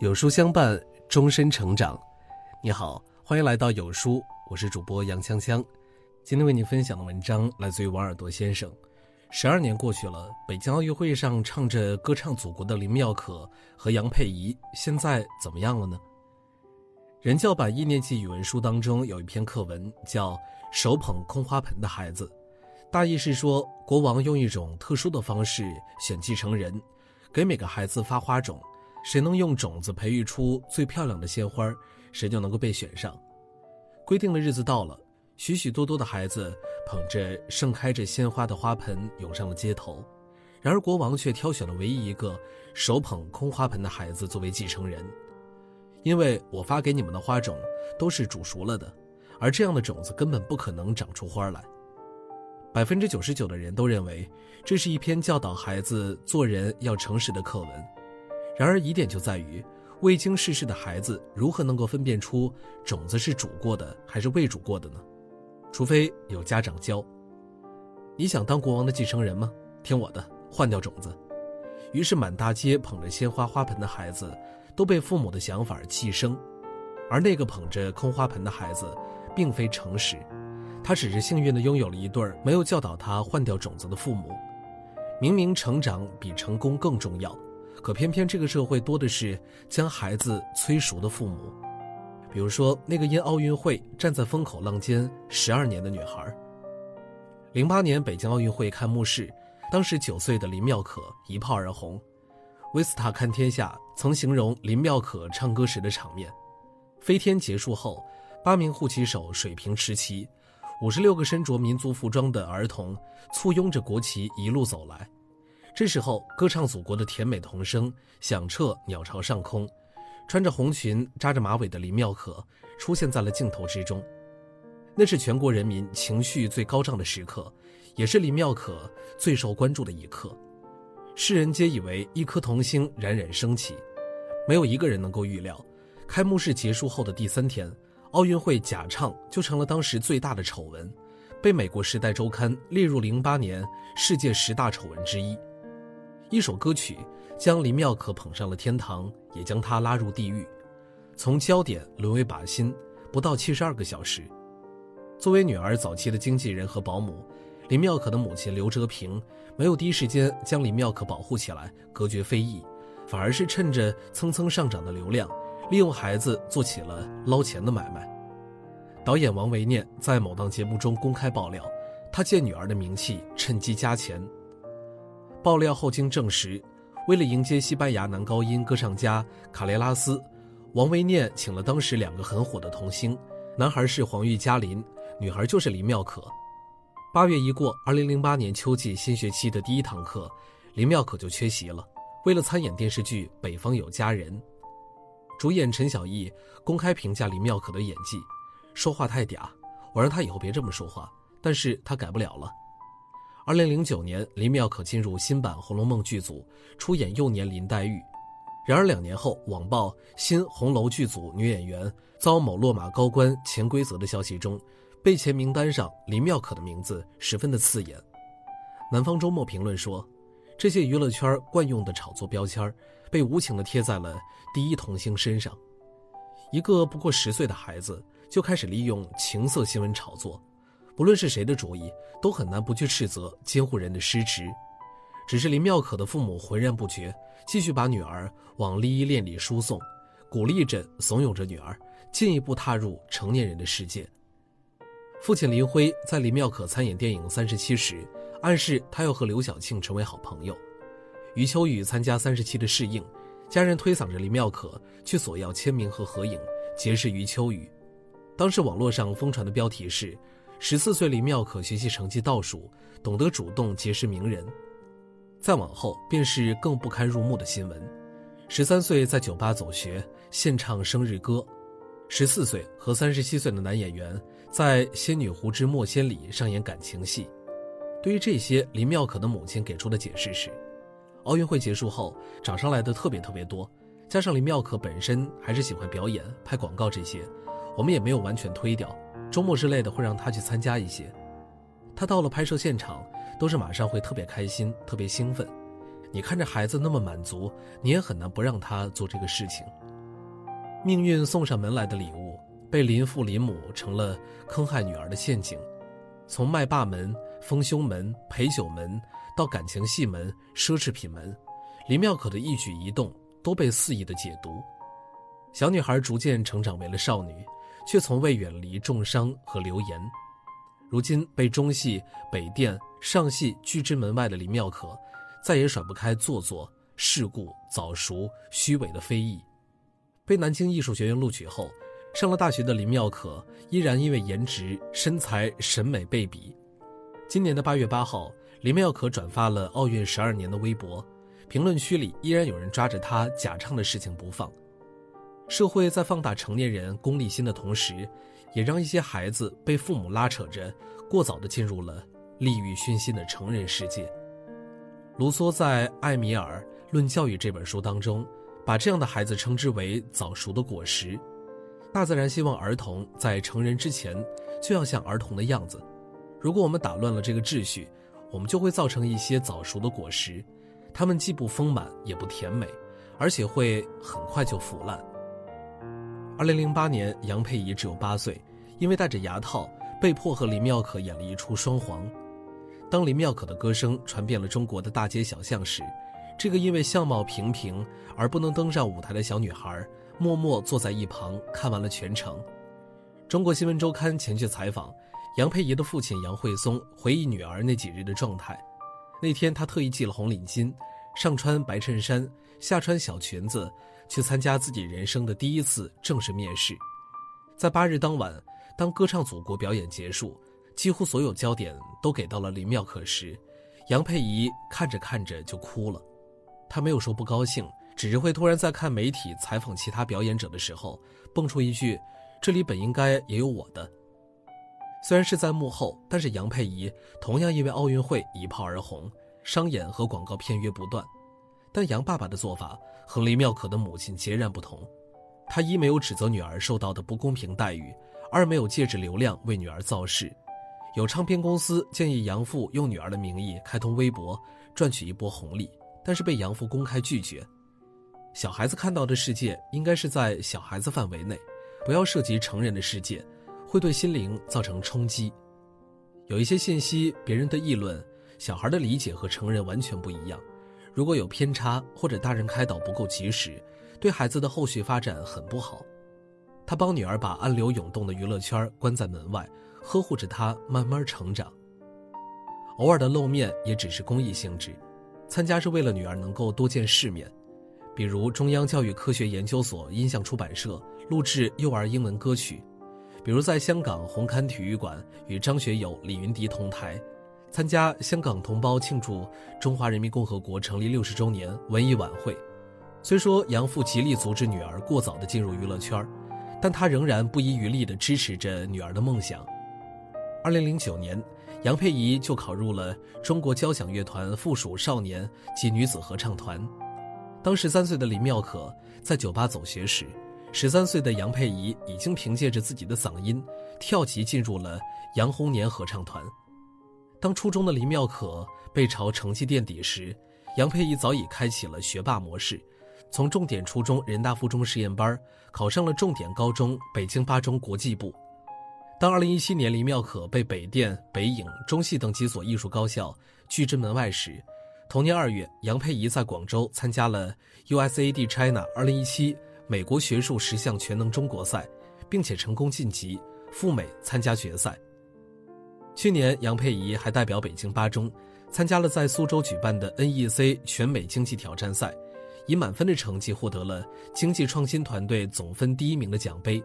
有书相伴，终身成长。你好，欢迎来到有书，我是主播杨锵锵。今天为你分享的文章来自于王尔多先生。十二年过去了，北京奥运会上唱着歌唱祖国的林妙可和杨佩仪，现在怎么样了呢？人教版一年级语文书当中有一篇课文叫《手捧空花盆的孩子》，大意是说国王用一种特殊的方式选继承人，给每个孩子发花种。谁能用种子培育出最漂亮的鲜花，谁就能够被选上。规定的日子到了，许许多多的孩子捧着盛开着鲜花的花盆涌上了街头。然而国王却挑选了唯一一个手捧空花盆的孩子作为继承人，因为我发给你们的花种都是煮熟了的，而这样的种子根本不可能长出花来。百分之九十九的人都认为这是一篇教导孩子做人要诚实的课文。然而疑点就在于，未经世事的孩子如何能够分辨出种子是煮过的还是未煮过的呢？除非有家长教。你想当国王的继承人吗？听我的，换掉种子。于是满大街捧着鲜花花盆的孩子，都被父母的想法气生。而那个捧着空花盆的孩子，并非诚实，他只是幸运地拥有了一对没有教导他换掉种子的父母。明明成长比成功更重要。可偏偏这个社会多的是将孩子催熟的父母，比如说那个因奥运会站在风口浪尖十二年的女孩。零八年北京奥运会开幕式，当时九岁的林妙可一炮而红。维斯塔看天下曾形容林妙可唱歌时的场面：飞天结束后，八名护旗手水平持旗，五十六个身着民族服装的儿童簇拥着国旗一路走来。这时候，歌唱祖国的甜美童声响彻鸟巢上空，穿着红裙、扎着马尾的林妙可出现在了镜头之中。那是全国人民情绪最高涨的时刻，也是林妙可最受关注的一刻。世人皆以为一颗童星冉冉升起，没有一个人能够预料，开幕式结束后的第三天，奥运会假唱就成了当时最大的丑闻，被美国《时代周刊》列入零八年世界十大丑闻之一。一首歌曲将林妙可捧上了天堂，也将她拉入地狱，从焦点沦为靶心，不到七十二个小时。作为女儿早期的经纪人和保姆，林妙可的母亲刘哲平没有第一时间将林妙可保护起来，隔绝非议，反而是趁着蹭蹭上涨的流量，利用孩子做起了捞钱的买卖。导演王维念在某档节目中公开爆料，他借女儿的名气趁机加钱。爆料后经证实，为了迎接西班牙男高音歌唱家卡雷拉斯，王维念请了当时两个很火的童星，男孩是黄玉嘉林，女孩就是林妙可。八月一过，二零零八年秋季新学期的第一堂课，林妙可就缺席了。为了参演电视剧《北方有佳人》，主演陈小艺公开评价林妙可的演技，说话太嗲，我让她以后别这么说话，但是她改不了了。二零零九年，林妙可进入新版《红楼梦》剧组，出演幼年林黛玉。然而两年后，网曝新红楼剧组女演员遭某落马高官潜规则的消息中，被前名单上林妙可的名字十分的刺眼。南方周末评论说，这些娱乐圈惯用的炒作标签，被无情的贴在了第一童星身上。一个不过十岁的孩子就开始利用情色新闻炒作。不论是谁的主意，都很难不去斥责监护人的失职。只是林妙可的父母浑然不觉，继续把女儿往利益链里输送，鼓励着、怂恿着女儿进一步踏入成年人的世界。父亲林辉在林妙可参演电影《三十七》时，暗示他要和刘晓庆成为好朋友。余秋雨参加《三十七》的试映，家人推搡着林妙可去索要签名和合影，结识余秋雨。当时网络上疯传的标题是。十四岁林妙可学习成绩倒数，懂得主动结识名人。再往后便是更不堪入目的新闻：十三岁在酒吧走穴，献唱生日歌；十四岁和三十七岁的男演员在《仙女湖之墨仙》里上演感情戏。对于这些，林妙可的母亲给出的解释是：奥运会结束后找上来的特别特别多，加上林妙可本身还是喜欢表演、拍广告这些，我们也没有完全推掉。周末之类的会让他去参加一些，他到了拍摄现场，都是马上会特别开心、特别兴奋。你看着孩子那么满足，你也很难不让他做这个事情。命运送上门来的礼物，被林父林母成了坑害女儿的陷阱。从卖霸门、丰胸门、陪酒门，到感情戏门、奢侈品门，林妙可的一举一动都被肆意的解读。小女孩逐渐成长为了少女，却从未远离重伤和流言。如今被中戏、北电、上戏拒之门外的林妙可，再也甩不开做作、世故、早熟、虚伪的非议。被南京艺术学院录取后，上了大学的林妙可依然因为颜值、身材、审美被比。今年的八月八号，林妙可转发了奥运十二年的微博，评论区里依然有人抓着她假唱的事情不放。社会在放大成年人功利心的同时，也让一些孩子被父母拉扯着，过早的进入了利欲熏心的成人世界。卢梭在《艾米尔论教育》这本书当中，把这样的孩子称之为早熟的果实。大自然希望儿童在成人之前就要像儿童的样子。如果我们打乱了这个秩序，我们就会造成一些早熟的果实，它们既不丰满也不甜美，而且会很快就腐烂。二零零八年，杨佩仪只有八岁，因为戴着牙套，被迫和林妙可演了一出双簧。当林妙可的歌声传遍了中国的大街小巷时，这个因为相貌平平而不能登上舞台的小女孩，默默坐在一旁看完了全程。中国新闻周刊前去采访杨佩仪的父亲杨慧松，回忆女儿那几日的状态。那天他特意系了红领巾，上穿白衬衫，下穿小裙子。去参加自己人生的第一次正式面试，在八日当晚，当歌唱祖国表演结束，几乎所有焦点都给到了林妙可时，杨佩仪看着看着就哭了。她没有说不高兴，只是会突然在看媒体采访其他表演者的时候，蹦出一句：“这里本应该也有我的。”虽然是在幕后，但是杨佩仪同样因为奥运会一炮而红，商演和广告片约不断。但杨爸爸的做法和林妙可的母亲截然不同，他一没有指责女儿受到的不公平待遇，二没有借着流量为女儿造势。有唱片公司建议杨父用女儿的名义开通微博，赚取一波红利，但是被杨父公开拒绝。小孩子看到的世界应该是在小孩子范围内，不要涉及成人的世界，会对心灵造成冲击。有一些信息，别人的议论，小孩的理解和成人完全不一样。如果有偏差或者大人开导不够及时，对孩子的后续发展很不好。他帮女儿把暗流涌动的娱乐圈关在门外，呵护着她慢慢成长。偶尔的露面也只是公益性质，参加是为了女儿能够多见世面。比如中央教育科学研究所音像出版社录制幼儿英文歌曲，比如在香港红磡体育馆与张学友、李云迪同台。参加香港同胞庆祝中华人民共和国成立六十周年文艺晚会。虽说杨父极力阻止女儿过早的进入娱乐圈，但他仍然不遗余力地支持着女儿的梦想。二零零九年，杨佩仪就考入了中国交响乐团附属少年及女子合唱团。当十三岁的林妙可在酒吧走学时，十三岁的杨佩仪已经凭借着自己的嗓音跳级进入了杨红年合唱团。当初中的林妙可被嘲成绩垫底时，杨佩仪早已开启了学霸模式，从重点初中人大附中实验班考上了重点高中北京八中国际部。当2017年林妙可被北电、北影、中戏等几所艺术高校拒之门外时，同年二月，杨佩仪在广州参加了 USAD China 2017美国学术十项全能中国赛，并且成功晋级赴美参加决赛。去年，杨佩仪还代表北京八中，参加了在苏州举办的 NEC 全美经济挑战赛，以满分的成绩获得了经济创新团队总分第一名的奖杯，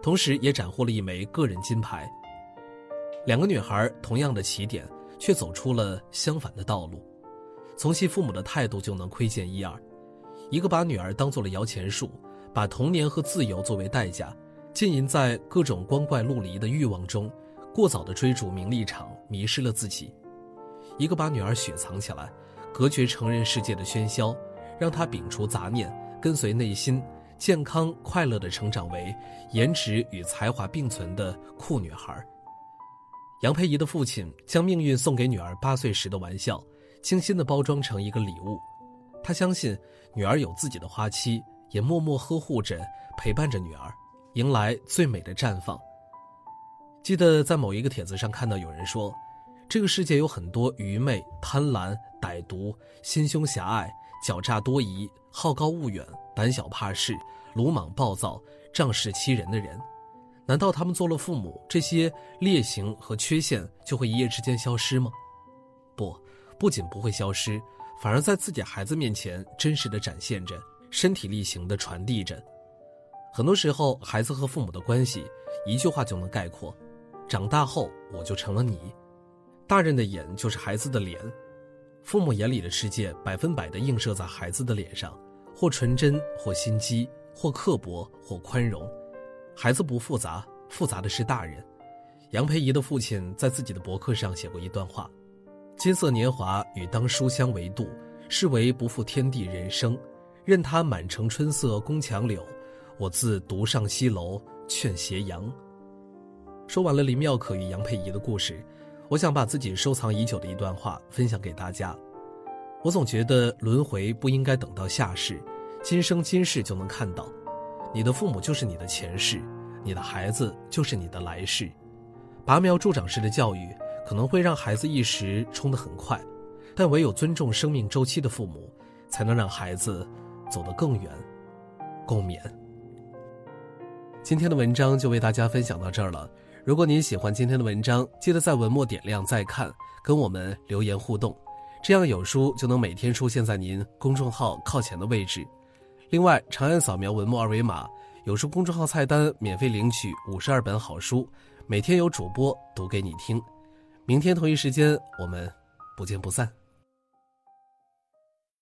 同时也斩获了一枚个人金牌。两个女孩同样的起点，却走出了相反的道路，从其父母的态度就能窥见一二：一个把女儿当做了摇钱树，把童年和自由作为代价，浸淫在各种光怪陆离的欲望中。过早的追逐名利场，迷失了自己；一个把女儿雪藏起来，隔绝成人世界的喧嚣，让她摒除杂念，跟随内心，健康快乐的成长为颜值与才华并存的酷女孩。杨佩仪的父亲将命运送给女儿八岁时的玩笑，精心的包装成一个礼物。他相信女儿有自己的花期，也默默呵护着、陪伴着女儿，迎来最美的绽放。记得在某一个帖子上看到有人说，这个世界有很多愚昧、贪婪、歹毒、心胸狭隘、狡诈多疑、好高骛远、胆小怕事、鲁莽暴躁、仗势欺人的人。难道他们做了父母，这些劣行和缺陷就会一夜之间消失吗？不，不仅不会消失，反而在自己孩子面前真实的展现着，身体力行的传递着。很多时候，孩子和父母的关系，一句话就能概括。长大后，我就成了你。大人的眼就是孩子的脸，父母眼里的世界百分百的映射在孩子的脸上，或纯真，或心机，或刻薄，或宽容。孩子不复杂，复杂的是大人。杨培仪的父亲在自己的博客上写过一段话：“金色年华与当书香为度，视为不负天地人生。任他满城春色宫墙柳，我自独上西楼劝斜阳。”说完了林妙可与杨佩仪的故事，我想把自己收藏已久的一段话分享给大家。我总觉得轮回不应该等到下世，今生今世就能看到。你的父母就是你的前世，你的孩子就是你的来世。拔苗助长式的教育可能会让孩子一时冲得很快，但唯有尊重生命周期的父母，才能让孩子走得更远。共勉。今天的文章就为大家分享到这儿了。如果您喜欢今天的文章，记得在文末点亮再看，跟我们留言互动，这样有书就能每天出现在您公众号靠前的位置。另外，长按扫描文末二维码，有书公众号菜单免费领取五十二本好书，每天有主播读给你听。明天同一时间，我们不见不散。